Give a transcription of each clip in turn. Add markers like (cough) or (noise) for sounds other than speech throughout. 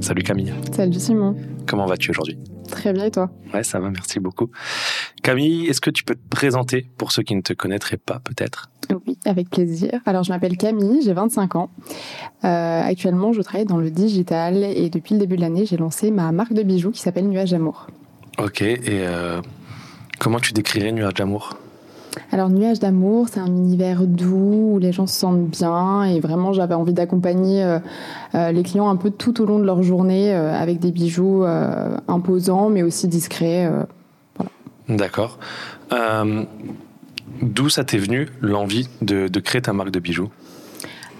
Salut Camille. Salut Simon. Comment vas-tu aujourd'hui? Très bien et toi? Ouais, ça va, merci beaucoup. Camille, est-ce que tu peux te présenter pour ceux qui ne te connaîtraient pas peut-être? Oui, avec plaisir. Alors je m'appelle Camille, j'ai 25 ans. Euh, actuellement, je travaille dans le digital et depuis le début de l'année, j'ai lancé ma marque de bijoux qui s'appelle Nuage d'amour. Ok, et euh, comment tu décrirais Nuage d'amour alors Nuage d'amour, c'est un univers doux où les gens se sentent bien et vraiment j'avais envie d'accompagner euh, euh, les clients un peu tout au long de leur journée euh, avec des bijoux imposants mais aussi discrets. Voilà. D'accord. D'où ça t'est venu l'envie de, de créer ta marque de bijoux?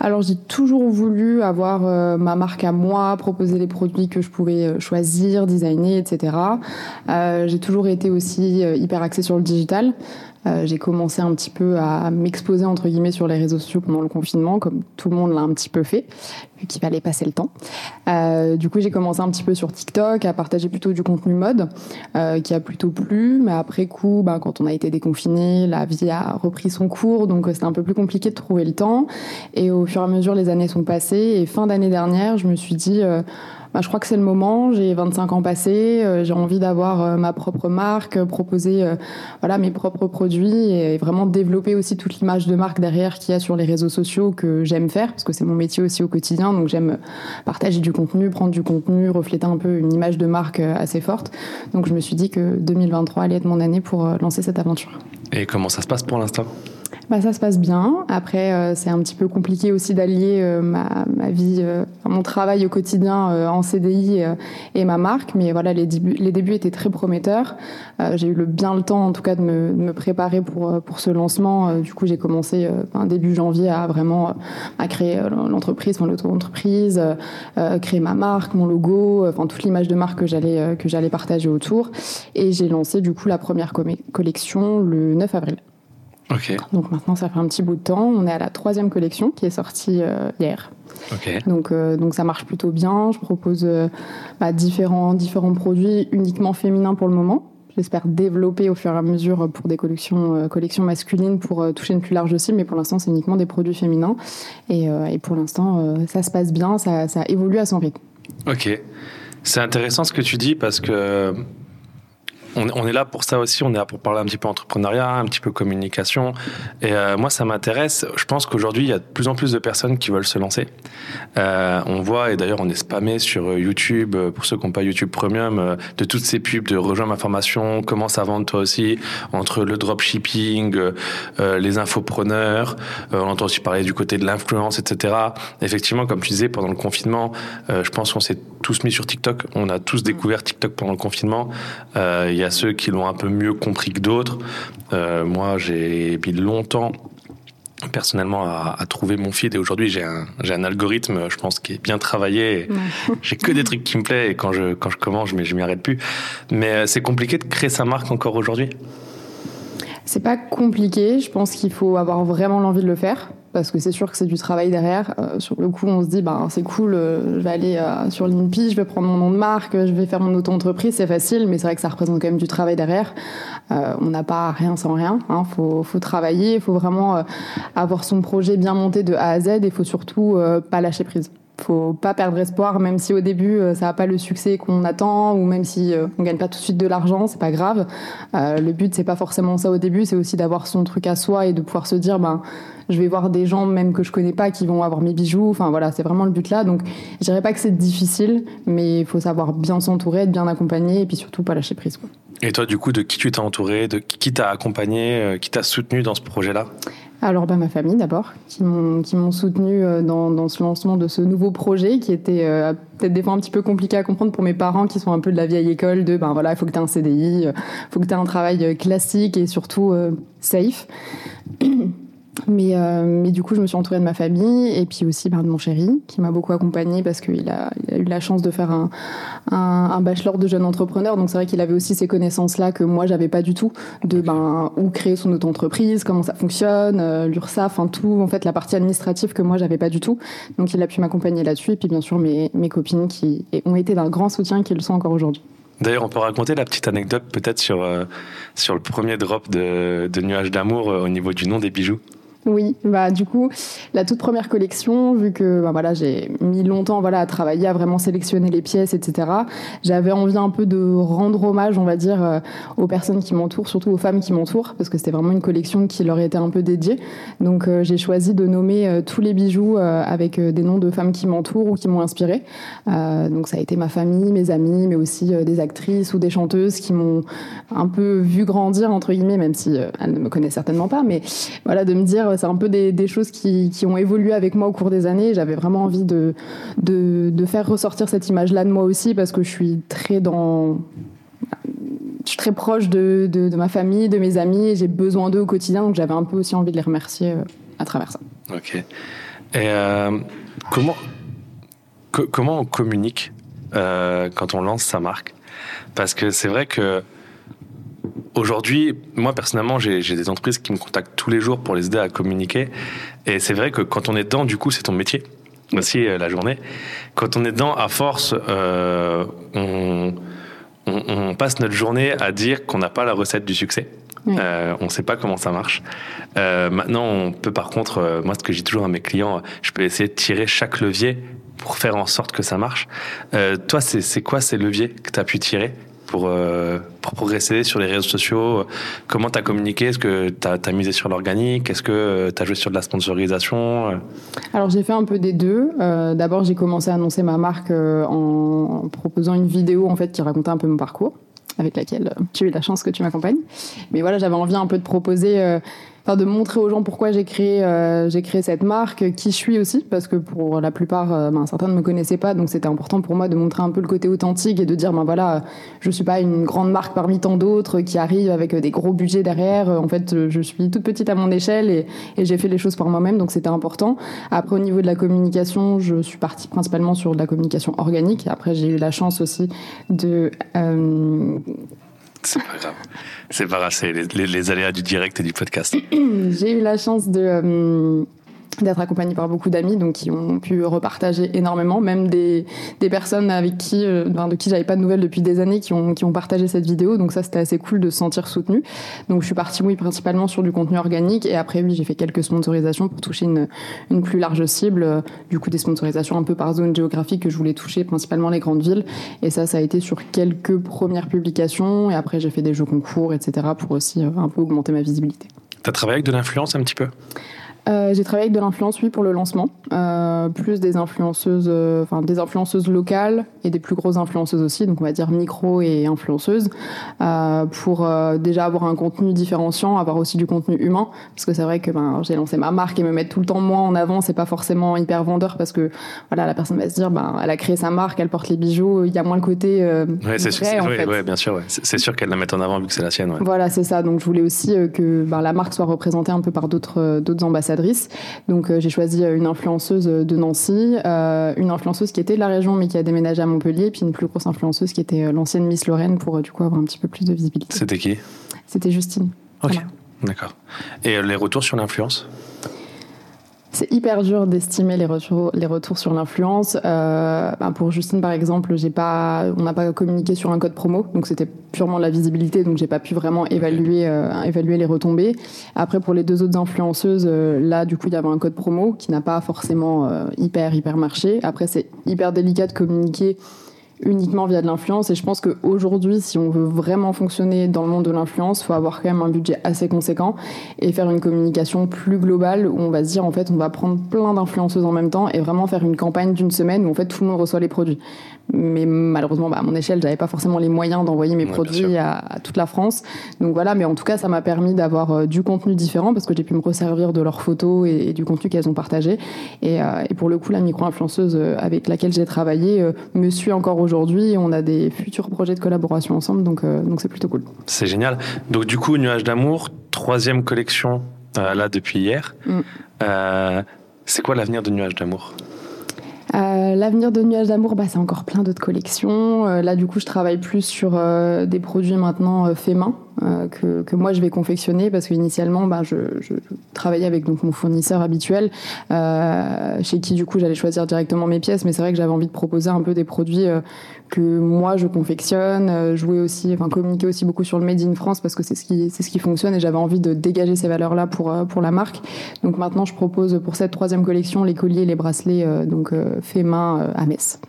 Alors j'ai toujours voulu avoir ma marque à moi, proposer les produits que je pouvais choisir, designer, etc. Euh, j'ai toujours été aussi hyper axée sur le digital. Euh, j'ai commencé un petit peu à m'exposer entre guillemets sur les réseaux sociaux pendant le confinement, comme tout le monde l'a un petit peu fait, vu qu'il fallait passer le temps. Euh, du coup, j'ai commencé un petit peu sur TikTok à partager plutôt du contenu mode, euh, qui a plutôt plu. Mais après coup, bah, quand on a été déconfiné, la vie a repris son cours, donc c'était un peu plus compliqué de trouver le temps. Et au fur et à mesure, les années sont passées. Et fin d'année dernière, je me suis dit bah, je crois que c'est le moment. J'ai 25 ans passés, euh, j'ai envie d'avoir euh, ma propre marque, euh, proposer voilà mes propres produits et vraiment développer aussi toute l'image de marque derrière qu'il y a sur les réseaux sociaux que j'aime faire parce que c'est mon métier aussi au quotidien. Donc j'aime partager du contenu, prendre du contenu, refléter un peu une image de marque assez forte. Donc je me suis dit que 2023 allait être mon année pour lancer cette aventure. Et comment ça se passe pour l'instant? Bah, ça se passe bien. Après, euh, c'est un petit peu compliqué aussi d'allier euh, ma, ma, vie, euh, mon travail au quotidien en CDI et ma marque. Mais voilà, les débuts, les débuts étaient très prometteurs. j'ai eu le, bien le temps, en tout cas, de me, de me préparer pour, pour ce lancement. du coup, j'ai commencé début janvier à vraiment à créer l'entreprise, mon l'auto-entreprise, créer ma marque, mon logo, enfin toute l'image de marque que j'allais que j'allais partager autour. Et j'ai lancé du coup la première collection le 9 avril. Donc maintenant, ça fait un petit bout de temps. On est à la troisième collection qui est sortie euh, hier. Donc, euh, donc ça marche plutôt bien. Je propose euh, bah, différents, différents produits uniquement féminins pour le moment. J'espère développer au fur et à mesure pour des collections, collections masculines pour toucher une plus large cible, mais pour l'instant, c'est uniquement des produits féminins. Et, et pour l'instant, ça se passe bien, ça, ça évolue à son rythme. Ok. C'est intéressant ce que tu dis parce que on, est là pour ça aussi, on est là pour parler un petit peu entrepreneuriat, un petit peu communication. Et euh, moi, ça m'intéresse. Je pense qu'aujourd'hui, il y a de plus en plus de personnes qui veulent se lancer. Euh, on voit, et d'ailleurs, on est spammé sur YouTube, euh, pour ceux qui n'ont pas YouTube Premium, de toutes ces pubs de rejoindre ma formation, commence à vendre toi aussi, entre le dropshipping, les infopreneurs, on entend aussi parler du côté de l'influence, etc. Effectivement, comme tu disais, pendant le confinement, je pense qu'on s'est tous mis sur TikTok. On a tous découvert TikTok pendant le confinement. Y a ceux qui l'ont un peu mieux compris que d'autres. Euh, moi, j'ai mis longtemps personnellement à, trouver mon feed. Et aujourd'hui j'ai un j'ai un algorithme je pense qui est bien travaillé. J'ai que des trucs qui me plaisent. Et quand je quand je commence je m'y je m'y arrête plus. Mais euh, c'est compliqué de créer sa marque encore aujourd'hui? C'est pas compliqué. Je pense qu'il faut avoir vraiment l'envie de le faire parce que c'est sûr que c'est du travail derrière. Euh, sur le coup, on se dit, bah, c'est cool, euh, je vais aller euh, sur l'INPI, je vais prendre mon nom de marque, je vais faire mon auto-entreprise, c'est facile, mais c'est vrai que ça représente quand même du travail derrière. on n'a pas rien sans rien, il hein. faut, travailler, il faut vraiment avoir son projet bien monté de A à Z et faut surtout pas lâcher prise faut pas perdre espoir, même si au début ça n'a pas le succès qu'on attend, ou même si on gagne pas tout de suite de l'argent, c'est pas grave. le but c'est pas forcément ça au début, c'est aussi d'avoir son truc à soi et de pouvoir se dire ben je vais voir des gens même que je connais pas qui vont avoir mes bijoux. Enfin voilà, c'est vraiment le but là. Donc je dirais pas que c'est difficile, mais il faut savoir bien s'entourer, être bien accompagné et puis surtout pas lâcher prise. Et toi, du coup, de qui tu t'es entouré, de qui t'a accompagné, euh, qui t'a soutenu dans ce projet-là? Alors bah, ma famille d'abord, qui m'ont soutenu euh, dans, dans ce lancement de ce nouveau projet qui était euh, peut-être des fois un petit peu compliqué à comprendre pour mes parents qui sont un peu de la vieille école de ben voilà il faut que tu un CDI, il faut que tu un travail classique et surtout safe. (clears throat) Mais, euh, mais du coup, je me suis entourée de ma famille et puis aussi ben, de mon chéri qui m'a beaucoup accompagnée parce qu'il a, il a, eu la chance de faire un, un, un bachelor de jeune entrepreneur. Donc c'est vrai qu'il avait aussi ces connaissances-là que moi j'avais pas du tout de ben où créer son auto-entreprise, comment ça fonctionne, euh, l'URSSAF, enfin tout en fait la partie administrative que moi j'avais pas du tout. Donc il a pu m'accompagner là-dessus et puis bien sûr mes, mes copines qui ont été d'un grand soutien qui le sont encore aujourd'hui. D'ailleurs, on peut raconter la petite anecdote peut-être sur, euh, sur le premier drop de, de Nuages d'amour au niveau du nom des bijoux? Oui, bah du coup, la toute première collection, vu que bah, voilà, j'ai mis longtemps voilà à travailler, à vraiment sélectionner les pièces, etc. J'avais envie un peu de rendre hommage, on va dire, euh, aux personnes qui m'entourent, surtout aux femmes qui m'entourent, parce que c'était vraiment une collection qui leur était un peu dédiée. Donc euh, j'ai choisi de nommer euh, tous les bijoux avec des noms de femmes qui m'entourent ou qui m'ont inspiré. donc ça a été ma famille, mes amis, mais aussi des actrices ou des chanteuses qui m'ont un peu vu grandir entre guillemets, même si elles ne me connaissent certainement pas, mais voilà de me dire c'est un peu des, choses qui, ont évolué avec moi au cours des années. J'avais vraiment envie de, faire ressortir cette image-là de moi aussi parce que je suis très proche de, ma famille, de mes amis, et j'ai besoin d'eux au quotidien, donc j'avais un peu aussi envie de les remercier euh, à travers ça. Ok. Et euh, comment, comment on communique euh, quand on lance sa marque? Parce que c'est vrai que Aujourd'hui, moi personnellement, j'ai des entreprises qui me contactent tous les jours pour les aider à communiquer. Et c'est vrai que quand on est dedans, du coup, c'est ton métier aussi euh, la journée. Quand on est dedans, à force, euh, on, passe notre journée à dire qu'on n'a pas la recette du succès. Euh, on ne sait pas comment ça marche. maintenant, on peut par contre, moi ce que j'ai toujours à mes clients, je peux essayer de tirer chaque levier pour faire en sorte que ça marche. toi, c'est quoi ces leviers que tu as pu tirer pour, euh, pour progresser sur les réseaux sociaux Comment tu as communiqué? Est-ce que tu as, misé sur l'organique? Est-ce que euh, tu as joué sur de la sponsorisation? Alors j'ai fait un peu des deux. Euh, d'abord j'ai commencé à annoncer ma marque en proposant une vidéo en fait qui racontait un peu mon parcours avec laquelle j'ai eu la chance que tu m'accompagnes. Mais voilà, j'avais envie un peu de proposer de montrer aux gens pourquoi j'ai créé, euh, j'ai créé cette marque, qui je suis aussi, parce que pour la plupart, euh, ben, certains ne me connaissaient pas, donc c'était important pour moi de montrer un peu le côté authentique et de dire, ben voilà, je suis pas une grande marque parmi tant d'autres qui arrive avec des gros budgets derrière. En fait, je suis toute petite à mon échelle et, et j'ai fait les choses par moi-même, donc c'était important. Après, au niveau de la communication, je suis partie principalement sur de la communication organique. Après, j'ai eu la chance aussi de euh. C'est pas grave, c'est les, aléas du direct et du podcast. (clears throat) J'ai eu la chance de, euh, d'être accompagnée par beaucoup d'amis donc qui ont pu repartager énormément même des, des personnes avec qui euh, de qui j'avais pas de nouvelles depuis des années qui ont qui ont partagé cette vidéo. Donc ça c'était assez cool de se sentir soutenu. Donc je suis partie oui principalement sur du contenu organique. Et après oui j'ai fait quelques sponsorisations pour toucher une une plus large cible. Du coup des sponsorisations un peu par zone géographique que je voulais toucher principalement les grandes villes. Et ça ça a été sur quelques premières publications. Et après j'ai fait des jeux concours etc pour aussi euh, un peu augmenter ma visibilité. T'as travaillé avec de l'influence un petit peu? Euh, j'ai travaillé avec de l'influence, oui, pour le lancement. Euh, plus des influenceuses, euh, enfin des influenceuses locales et des plus grosses influenceuses aussi, donc on va dire micro et influenceuses, pour déjà avoir un contenu différenciant, avoir aussi du contenu humain, parce que c'est vrai que ben, j'ai lancé ma marque et me mettre tout le temps moi en avant, c'est pas forcément hyper vendeur, parce que voilà, la personne va se dire, ben, elle a créé sa marque, elle porte les bijoux, il y a moins le côté. ouais, c'est sûr, ouais, bien sûr, c'est sûr qu'elle la met en avant vu que c'est la sienne. Voilà, c'est ça. Donc je voulais aussi que ben, la marque soit représentée un peu par d'autres d'autres ambassadeurs donc euh, j'ai choisi euh, une influenceuse de Nancy, euh, une influenceuse qui était de la région mais qui a déménagé à Montpellier, puis une plus grosse influenceuse qui était l'ancienne Miss Lorraine pour du coup avoir un petit peu plus de visibilité. C'était qui? C'était Justine. Ok, d'accord. Et les retours sur l'influence? C'est hyper dur d'estimer les retours, les retours sur l'influence. Euh, ben, pour Justine, par exemple, j'ai pas, on n'a pas communiqué sur un code promo, donc c'était purement de la visibilité, donc j'ai pas pu vraiment évaluer, euh, évaluer les retombées. Après, pour les deux autres influenceuses, euh, là, du coup, il y avait un code promo qui n'a pas forcément euh, hyper, hyper marché. Après, c'est hyper délicat de communiquer uniquement via de l'influence. Et je pense qu'aujourd'hui, si on veut vraiment fonctionner dans le monde de l'influence, faut avoir quand même un budget assez conséquent et faire une communication plus globale où on va se dire, en fait, on va prendre plein d'influenceuses en même temps et vraiment faire une campagne d'une semaine où, en fait, tout le monde reçoit les produits. Mais malheureusement, bah, à mon échelle, j'avais pas forcément les moyens d'envoyer mes produits à, toute la France. Donc voilà, mais en tout cas, ça m'a permis d'avoir euh, du contenu différent parce que j'ai pu me resservir de leurs photos et, du contenu qu'elles ont partagé. Et, euh, et, pour le coup, la micro-influenceuse euh, avec laquelle j'ai travaillé me suit encore aujourd'hui. On a des futurs projets de collaboration ensemble, donc donc c'est plutôt cool. C'est génial. Donc du coup, Nuage d'amour, troisième collection là depuis hier. Mm. C'est quoi l'avenir de Nuage d'amour? L'avenir de Nuage d'amour, bah, c'est encore plein d'autres collections. là, du coup, je travaille plus sur des produits maintenant faits main. Que, que, moi je vais confectionner parce qu'initialement bah, je, je, travaillais avec donc mon fournisseur habituel chez qui du coup j'allais choisir directement mes pièces mais c'est vrai que j'avais envie de proposer un peu des produits que moi je confectionne, jouer aussi, enfin communiquer aussi beaucoup sur le made in France parce que c'est ce qui c'est ce qui fonctionne et j'avais envie de dégager ces valeurs là pour pour la marque. Donc maintenant je propose pour cette troisième collection les colliers, et les bracelets donc faits main à Metz.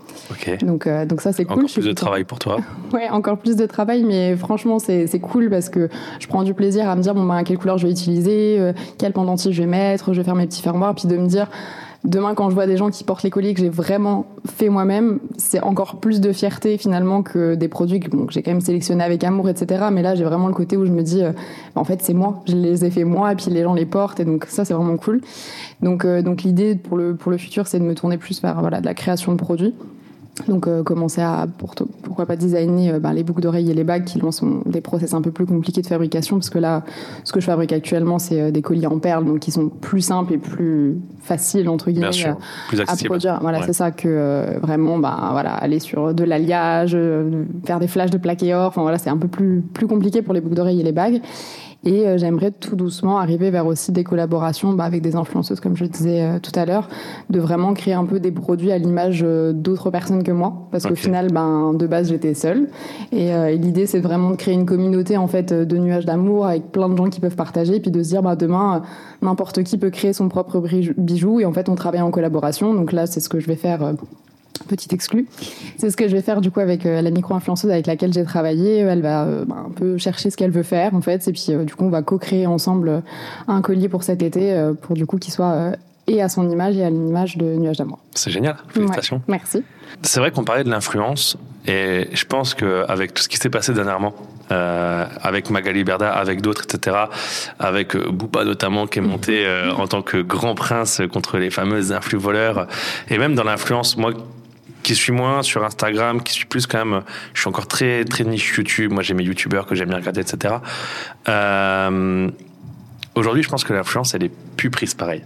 Donc donc ça c'est cool. Encore plus de travail pour toi. (laughs) Ouais, encore plus de travail, mais franchement c'est c'est cool parce que je prends du plaisir à me dire bon ben quelle couleur je vais utiliser, euh, quel pendentif je vais mettre, je vais faire mes petits fermoirs, puis de me dire demain quand je vois des gens qui portent les colliers que j'ai vraiment fait moi-même, c'est encore plus de fierté finalement que des produits que, bon, j'ai quand même sélectionnés avec amour, etc. Mais là j'ai vraiment le côté où je me dis euh, en fait c'est moi, je les ai fait moi et puis les gens les portent et donc ça c'est vraiment cool. Donc euh, donc l'idée pour le pour le futur c'est de me tourner plus vers voilà de la création de produits. Donc euh, commencer à pour, pourquoi pas designer euh, ben, les boucles d'oreilles et les bagues qui sont des process un peu plus compliqués de fabrication parce que là ce que je fabrique actuellement c'est euh, des colliers en perles donc qui sont plus simples et plus faciles entre guillemets sûr, plus à produire. Voilà Ouais. c'est ça que euh, vraiment ben voilà aller sur de l'alliage, euh, faire des flashs de plaqué or. Enfin voilà c'est un peu plus plus compliqué pour les boucles d'oreilles et les bagues. Et euh, j'aimerais tout doucement arriver vers aussi des collaborations bah, avec des influenceuses, comme je disais euh, tout à l'heure, de vraiment créer un peu des produits à l'image euh, d'autres personnes que moi. Parce qu'au final, ben, de base, j'étais seule. Et, euh, et l'idée, c'est vraiment de créer une communauté en fait de nuages d'amour avec plein de gens qui peuvent partager. Et puis de se dire, bah, demain, euh, n'importe qui peut créer son propre bijou. Et en fait, on travaille en collaboration. Donc là, c'est ce que je vais faire. Euh, Petit exclu. C'est ce que je vais faire du coup avec euh, la micro-influenceuse avec laquelle j'ai travaillé. Elle va euh, bah, un peu chercher ce qu'elle veut faire en fait. Et puis euh, du coup, on va co-créer ensemble un collier pour cet été pour du coup qu'il soit et à son image et à l'image de Nuage d'amour. C'est génial. Félicitations. Ouais, merci. C'est vrai qu'on parlait de l'influence et je pense qu'avec tout ce qui s'est passé dernièrement, euh, avec Magali Berda, avec d'autres, etc., avec Bouba notamment qui est monté euh, en tant que grand prince contre les fameuses influx voleurs, et même dans l'influence, moi qui suis moins sur Instagram, qui suis plus quand même, je suis encore très très niche YouTube. Moi j'ai mes YouTubeurs que j'aime bien regarder, etc. Euh, Aujourd'hui, je pense que l'influence elle est plus prise pareil.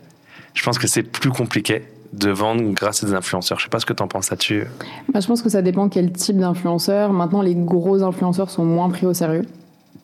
Je pense que c'est plus compliqué de vendre grâce à des influenceurs. Je sais pas ce que tu en penses là-dessus. Bah, je pense que ça dépend quel type d'influenceur. Maintenant, les gros influenceurs sont moins pris au sérieux.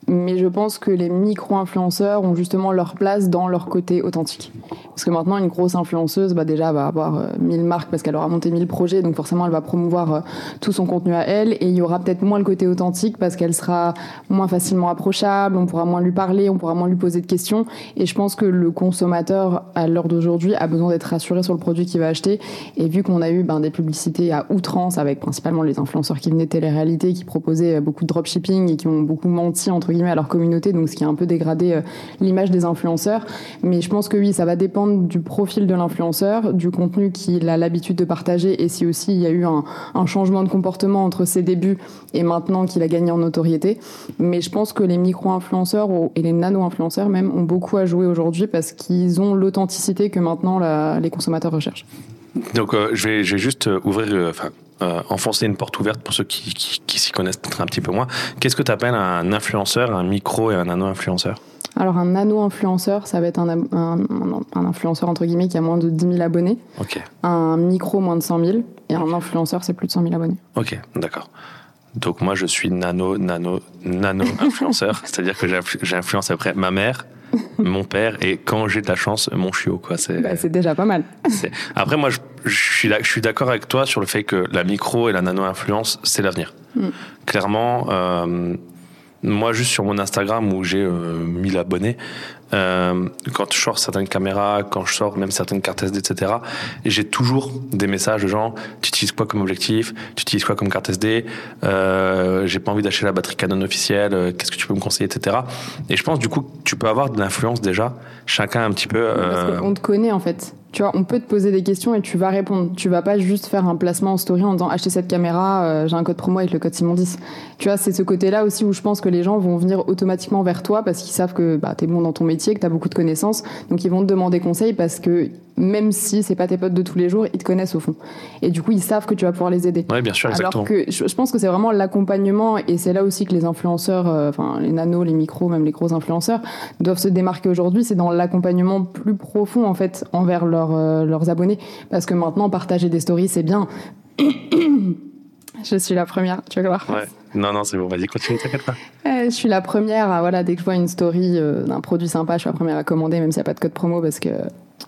Mais je pense que les micro-influenceurs ont justement leur place dans leur côté authentique. Parce que maintenant, une grosse influenceuse, bah déjà, va avoir euh, 1000 marques parce qu'elle aura monté 1000 projets, donc forcément, elle va promouvoir euh, tout son contenu à elle. Et il y aura peut-être moins le côté authentique parce qu'elle sera moins facilement approchable, on pourra moins lui parler, on pourra moins lui poser de questions. Et je pense que le consommateur, à l'heure d'aujourd'hui, a besoin d'être rassuré sur le produit qu'il va acheter. Et vu qu'on a eu ben, des publicités à outrance avec principalement les influenceurs qui venaient de télé-réalité, qui proposaient euh, beaucoup de dropshipping et qui ont beaucoup menti entre guillemets à leur communauté, donc ce qui a un peu dégradé euh, l'image des influenceurs. Mais je pense que oui, ça va dépendre du profil de l'influenceur, du contenu qu'il a l'habitude de partager et si aussi il y a eu un, changement de comportement entre ses débuts et maintenant qu'il a gagné en notoriété. Mais je pense que les micro-influenceurs et les nano-influenceurs même ont beaucoup à jouer aujourd'hui parce qu'ils ont l'authenticité que maintenant les consommateurs recherchent. Donc euh, je, vais, je vais juste euh, ouvrir, euh, enfin, euh, enfoncer une porte ouverte pour ceux qui, qui, qui s'y connaissent peut-être un petit peu moins. Qu'est-ce que tu appelles un influenceur, un micro et un nano-influenceur? Alors un nano-influenceur, ça va être un, un, un- un influenceur entre guillemets qui a moins de 10 000 abonnés, Ok, un micro moins de 100 000 et un influenceur c'est plus de 100 000 abonnés. ok, d'accord. Donc moi je suis nano, nano, nano-influenceur, (laughs) c'est-à-dire que j'influ- j'influence après ma mère, (laughs) mon père et quand j'ai de la chance, mon chiot. Quoi. C'est, Bah, c'est déjà pas mal. (laughs) c'est- Après moi je, je suis, d'accord avec toi sur le fait que la micro et la nano-influence, c'est l'avenir. Mm. Clairement, euh, moi juste sur mon Instagram où j'ai euh, 1000 abonnés, euh, quand je sors certaines caméras, quand je sors même certaines cartes SD, etc., j'ai toujours des messages de gens, tu utilises quoi comme objectif, tu utilises quoi comme carte SD, euh, j'ai pas envie d'acheter la batterie Canon officielle, euh, qu'est-ce que tu peux me conseiller, etc. Et je pense du coup que tu peux avoir de l'influence déjà, chacun un petit peu. Parce euh, qu'on te connaît en fait. Tu vois, on peut te poser des questions et tu vas répondre. Tu vas pas juste faire un placement en story en disant achetez cette caméra, euh, j'ai un code promo avec le code Simon10. Tu vois, c'est ce côté-là aussi où je pense que les gens vont venir automatiquement vers toi parce qu'ils savent que bah, tu es bon dans ton métier, que tu as beaucoup de connaissances. Donc ils vont te demander conseil parce que même si c'est pas tes potes de tous les jours, ils te connaissent au fond. Et du coup, ils savent que tu vas pouvoir les aider. Ouais, bien sûr, exactement. Alors que je, pense que c'est vraiment l'accompagnement et c'est là aussi que les influenceurs, euh, enfin les nanos, les micros, même les gros influenceurs doivent se démarquer aujourd'hui. C'est dans l'accompagnement plus profond en fait envers leurs euh, leurs abonnés, parce que maintenant partager des stories c'est bien. (coughs) Je suis la première, tu vas voir. Ouais. Non, non, c'est bon, vas-y, continue, t'inquiète pas. (laughs) Euh, je suis la première, à, voilà, dès que je vois une story euh, d'un produit sympa, je suis la première à commander, même s'il n'y a pas de code promo, parce que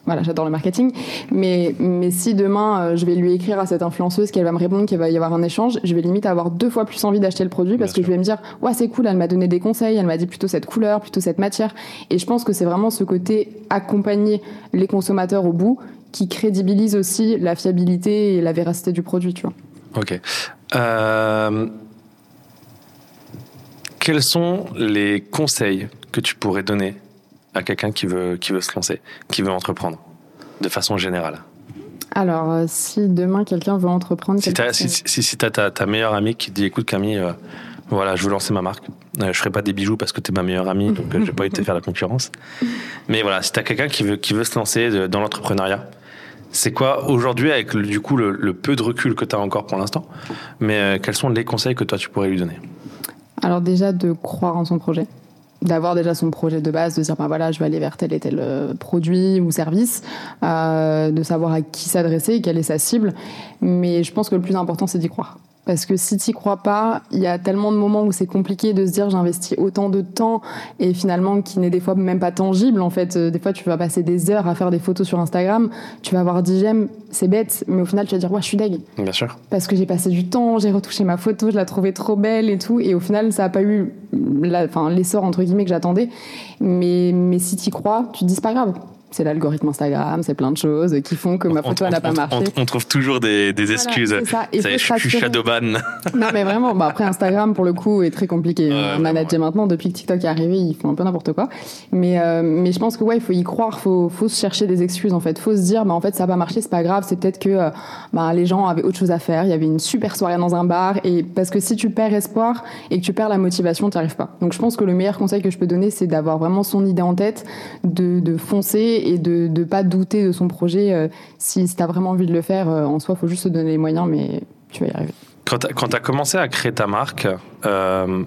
voilà, j'adore le marketing. Mais, mais si demain, euh, je vais lui écrire à cette influenceuse qu'elle va me répondre qu'il va y avoir un échange, je vais limite avoir deux fois plus envie d'acheter le produit parce Bien que sûr. je vais me dire, ouais, c'est cool, elle m'a donné des conseils, elle m'a dit plutôt cette couleur, plutôt cette matière. Et je pense que c'est vraiment ce côté accompagner les consommateurs au bout qui crédibilise aussi la fiabilité et la véracité du produit, tu vois. Ok. Euh, quels sont les conseils que tu pourrais donner à quelqu'un qui veut, qui veut se lancer, qui veut entreprendre, de façon générale. Alors, euh, si demain quelqu'un veut entreprendre, Si tu si, si, si ta, ta meilleure amie qui te dit écoute Camille, euh, voilà, je veux lancer ma marque, euh, je ferai pas des bijoux parce que tu es ma meilleure amie, donc euh, j'ai pas envie de te faire la concurrence. (laughs) Mais voilà, si tu as quelqu'un qui veut, qui veut se lancer de- dans l'entrepreneuriat, c'est quoi aujourd'hui, avec du coup le, le peu de recul que tu as encore pour l'instant, mais euh, quels sont les conseils que toi tu pourrais lui donner? Alors déjà de croire en son projet, d'avoir déjà son projet de base, de dire ben voilà je vais aller vers tel et tel euh, produit ou service, euh, de savoir à qui s'adresser, quelle est sa cible. Mais je pense que le plus important c'est d'y croire. Parce que si tu crois pas, il y a tellement de moments où c'est compliqué de se dire j'investis autant de temps et finalement qui n'est des fois même pas tangible en fait. Euh, Des fois tu vas passer des heures à faire des photos sur Instagram, tu vas avoir 10 j'aime, c'est bête, mais au final tu vas dire ouais je suis deg Bien sûr. parce que j'ai passé du temps, j'ai retouché ma photo, je la trouvais trop belle et tout. Et au final, ça n'a pas eu l'essor, entre guillemets, que j'attendais. Mais, mais si tu crois, tu te dis, c'est pas grave. C'est l'algorithme Instagram, c'est plein de choses qui font que ma On- photo, on, n'a pas on- marché. on- on trouve toujours des, des Voilà, excuses. c'est ça. Et Ça est, je suis shadowban. (laughs) Non, mais vraiment, bah après Instagram, pour le coup, est très compliqué vraiment, manager ouais. maintenant. Depuis que TikTok est arrivé, ils font un peu n'importe quoi. Mais, euh, mais je pense que ouais, il faut y croire, faut, faut se chercher des excuses en fait. Faut se dire, bah en fait, ça n'a pas marché, c'est pas grave. C'est peut-être que euh, bah, les gens avaient autre chose à faire. Il y avait une super soirée dans un bar. Et parce que si tu perds espoir et que tu perds la motivation, tu n'y arrives pas. Donc je pense que le meilleur conseil que je peux donner, c'est d'avoir vraiment son idée en tête, de, de foncer et de ne pas douter de son projet. euh, si tu as vraiment envie de le faire, euh, en soi, faut juste se donner les moyens, mais tu vas y arriver. Quand tu as commencé à créer ta marque, euh,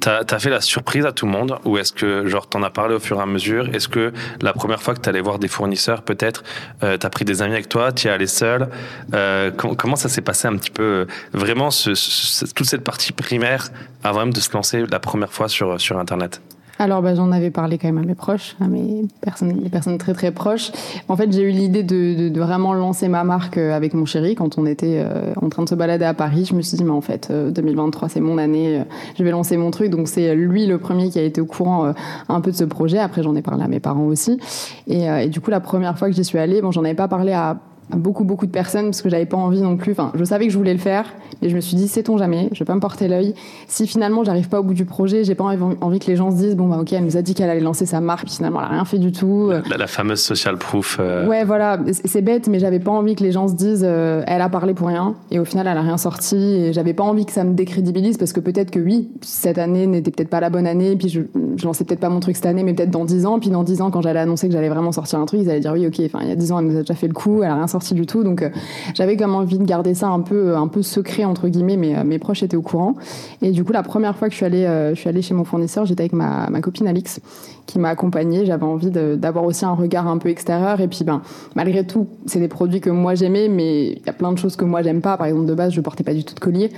t'as as fait la surprise à tout le monde ou est-ce que genre t'en as parlé au fur et à mesure? Est-ce que la première fois que t'allais voir des fournisseurs, peut-être, euh, t'as pris des amis avec toi, tu es allé seul? Euh, com- Comment ça s'est passé un petit peu Vraiment, toute cette partie primaire avant même de se lancer la première fois sur, sur Internet? Alors, bah, j'en avais parlé quand même à mes proches, à mes personnes, les personnes très très proches. En fait, j'ai eu l'idée de, de, de vraiment lancer ma marque euh, avec mon chéri quand on était euh, en train de se balader à Paris. Je me suis dit, mais en fait, euh, 2023, c'est mon année, euh, je vais lancer mon truc. Donc, c'est lui le premier qui a été au courant euh, un peu de ce projet. Après, j'en ai parlé à mes parents aussi. Et, euh, et du coup, la première fois que j'y suis allée, bon, j'en avais pas parlé à à beaucoup beaucoup de personnes parce que j'avais pas envie non plus. Enfin je savais que je voulais le faire mais je me suis dit sait-on jamais je vais pas me porter l'œil. Si finalement j'arrive pas au bout du projet j'ai pas envie, que les gens se disent bon bah ok elle nous a dit qu'elle allait lancer sa marque puis finalement elle a rien fait du tout. La, la fameuse social proof. euh, ouais voilà. C'est c'est bête mais j'avais pas envie que les gens se disent euh, elle a parlé pour rien et au final elle a rien sorti et j'avais pas envie que ça me décrédibilise parce que peut-être que oui cette année n'était peut-être pas la bonne année puis je, je lançais peut-être pas mon truc cette année mais peut-être dans 10 ans puis dans 10 ans quand j'allais annoncer que j'allais vraiment sortir un truc ils allaient dire oui ok enfin il y a 10 ans elle nous a déjà fait le coup elle a rien sorti du tout. Donc euh, j'avais comme envie de garder ça un peu un peu secret entre guillemets mais euh, mes proches étaient au courant. Et du coup la première fois que je suis allée euh, je suis allée chez mon fournisseur j'étais avec ma, ma copine Alix qui m'a accompagnée. J'avais envie d'avoir aussi un regard un peu extérieur. Et puis ben malgré tout c'est des produits que moi j'aimais mais il y a plein de choses que moi j'aime pas. Par exemple de base je portais pas du tout de collier.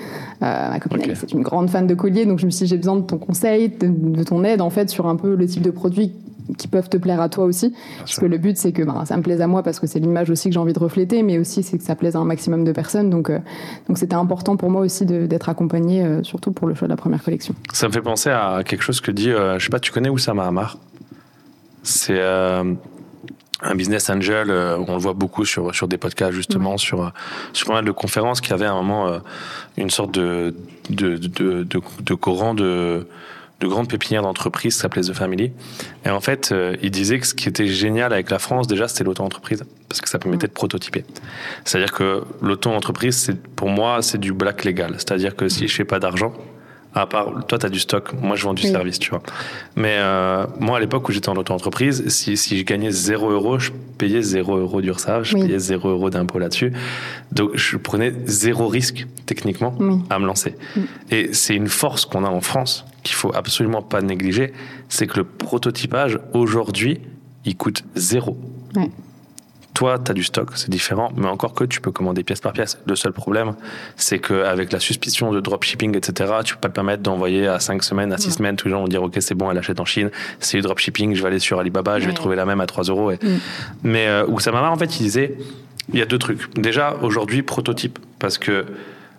Euh, ma copine Ok. Alix est une grande fan de collier donc je me suis dit j'ai besoin de ton conseil de, de ton aide en fait sur un peu le type de produits qui peuvent te plaire à toi aussi. Parce sûr. que le but c'est que ben, ça me plaise à moi parce que c'est l'image aussi que j'ai envie de refléter mais aussi c'est que ça plaise à un maximum de personnes. Donc euh, donc c'était important pour moi aussi d'être accompagnée euh, surtout pour le choix de la première collection. Ça me fait penser à quelque chose que dit, euh, je sais pas, tu connais Oussama Hamar? C'est euh, un business angel, euh, on le voit beaucoup sur, sur des podcasts justement, sur, sur pas mal de conférences, qui avait à un moment euh, une sorte de, de, de, de, de courant de, de grande pépinière d'entreprise qui s'appelait The Family. Et en fait, euh, il disait que ce qui était génial avec la France, déjà, c'était l'auto-entreprise, parce que ça permettait de prototyper. C'est-à-dire que l'auto-entreprise, pour moi, c'est du black légal. C'est-à-dire que si je fais pas d'argent, à part, toi, tu as du stock, moi, je vends du Oui. service, tu vois. Mais euh, moi, à l'époque où j'étais en auto-entreprise, si, si je gagnais 0 euros, je payais 0 euros d'URSSAF, je Oui. payais 0 euros d'impôt là-dessus. Donc, je prenais zéro risque, techniquement, Oui. à me lancer. Et c'est une force qu'on a en France, qu'il faut absolument pas négliger, c'est que le prototypage, aujourd'hui, il coûte zéro. Toi, tu as du stock, c'est différent, mais encore que tu peux commander pièce par pièce. Le seul problème, c'est qu'avec la suspicion de dropshipping, etc., tu peux pas te permettre d'envoyer à 5 semaines, à 6 semaines, tous les gens vont dire, OK, c'est bon, elle achète en Chine, c'est du dropshipping, je vais aller sur Alibaba, je vais trouver la même à 3 euros. Et... Mm. Mais euh, Oussama, en fait, il disait, il y a deux trucs. Déjà, aujourd'hui, prototype, parce que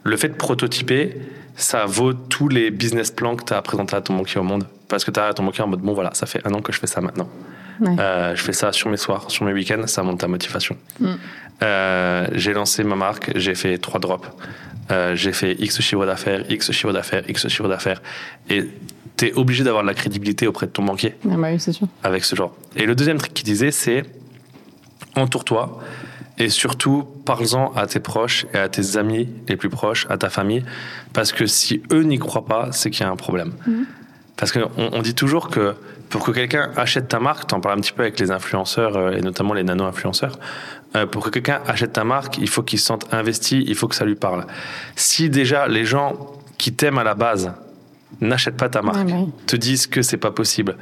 le fait de prototyper, ça vaut tous les business plans que tu as présentés à ton banquier au monde. Parce que tu as ton banquier en mode, bon, voilà, ça fait un an que je fais ça maintenant. Euh, je fais ça sur mes soirs, sur mes week-ends, ça monte ta motivation. Mm. Euh, j'ai lancé ma marque, j'ai fait trois drops. Euh, j'ai fait X chiffre d'affaires, X chiffre d'affaires, X chiffre d'affaires. Et tu es obligé d'avoir de la crédibilité auprès de ton banquier. Ah bah oui, c'est sûr. Avec ce genre. Et le deuxième truc qu'il disait, c'est entoure-toi et surtout, parle-en à tes proches et à tes amis les plus proches, à ta famille, parce que si eux n'y croient pas, c'est qu'il y a un problème. Mhm. Parce qu'on on dit toujours que pour que quelqu'un achète ta marque, tu en parles un petit peu avec les influenceurs euh, et notamment les nano-influenceurs, euh, pour que quelqu'un achète ta marque, il faut qu'il se sente investi, il faut que ça lui parle. Si déjà les gens qui t'aiment à la base n'achètent pas ta marque, te disent que c'est pas possible,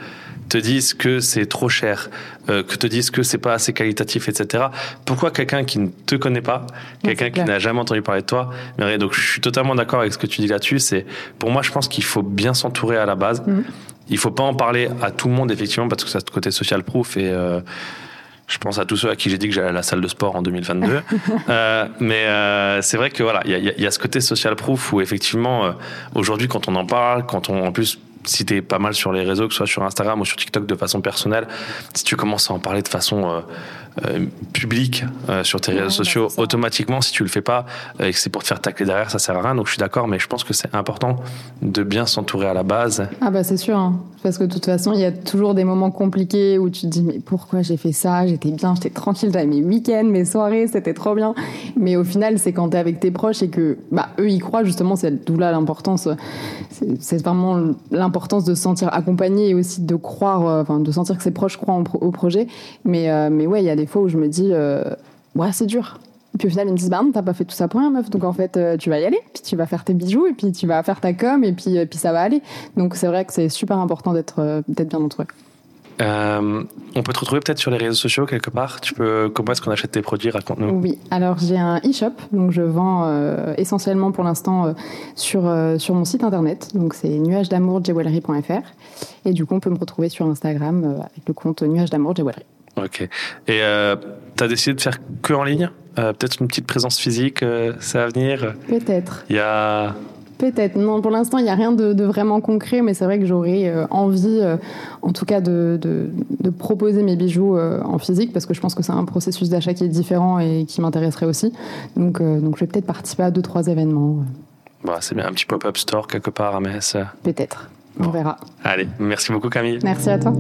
te disent que c'est trop cher, euh, que te disent que c'est pas assez qualitatif, etc. Pourquoi quelqu'un qui ne te connaît pas, quelqu'un qui n'a jamais entendu parler de toi, mais donc je suis totalement d'accord avec ce que tu dis là-dessus. C'est pour moi, je pense qu'il faut bien s'entourer à la base. Il mm. Il faut pas en parler à tout le monde effectivement parce que ça ce côté social proof et euh, je pense à tous ceux à qui j'ai dit que j'allais à la salle de sport en 2022. (laughs) euh, mais euh, c'est vrai que voilà, il y a, y a, ce côté social proof où effectivement, euh, aujourd'hui, quand on en parle, quand on en plus si tu es pas mal sur les réseaux, que ce soit sur Instagram ou sur TikTok de façon personnelle, si tu commences à en parler de façon euh, euh, publique euh, sur tes réseaux sociaux, automatiquement, si tu le fais pas et que c'est pour te faire tacler derrière, ça sert à rien. Donc je suis d'accord, mais je pense que c'est important de bien s'entourer à la base. Ah bah c'est sûr, hein. parce que de toute façon, il y a toujours des moments compliqués où tu te dis mais pourquoi j'ai fait ça? J'étais bien, j'étais tranquille, j'avais mes week-ends, mes soirées, c'était trop bien. Mais au final, c'est quand tu es avec tes proches et que bah, eux y croient justement, c'est d'où là l'importance. C'est vraiment l'importance de se sentir accompagné et aussi de croire, euh, enfin de sentir que ses proches croient au projet. Mais, mais ouais, il y a des fois où je me dis, euh, ouais, c'est dur. Et puis au final, ils me disent, bah non, t'as pas fait tout ça pour rien, meuf. Donc en fait, euh, tu vas y aller, puis tu vas faire tes bijoux, et puis tu vas faire ta com, et puis, puis ça va aller. Donc c'est vrai que c'est super important d'être euh, bien entouré. on peut te retrouver peut-être sur les réseaux sociaux quelque part. Tu peux, comment est-ce qu'on achète tes produits? Raconte-nous. Oui, alors j'ai un e-shop, donc je vends essentiellement pour l'instant sur, sur mon site internet. Donc c'est nuage d'amour Et du coup, on peut me retrouver sur Instagram avec le compte nuage d'amour Ok. Et euh, tu as décidé de faire que en ligne? Euh, Peut-être une petite présence physique, euh, ça va venir? Peut-être. Il y a. Peut-être. Non, pour l'instant, il n'y a rien de, vraiment concret, mais c'est vrai que j'aurais euh, envie, en tout cas, de, de, proposer mes bijoux en physique, parce que je pense que c'est un processus d'achat qui est différent et qui m'intéresserait aussi. Donc, donc, je vais peut-être participer à deux, trois événements. Bah, c'est bien, un petit pop-up store quelque part à Metz. Peut-être. On verra. Allez, merci beaucoup Camille. Merci à toi.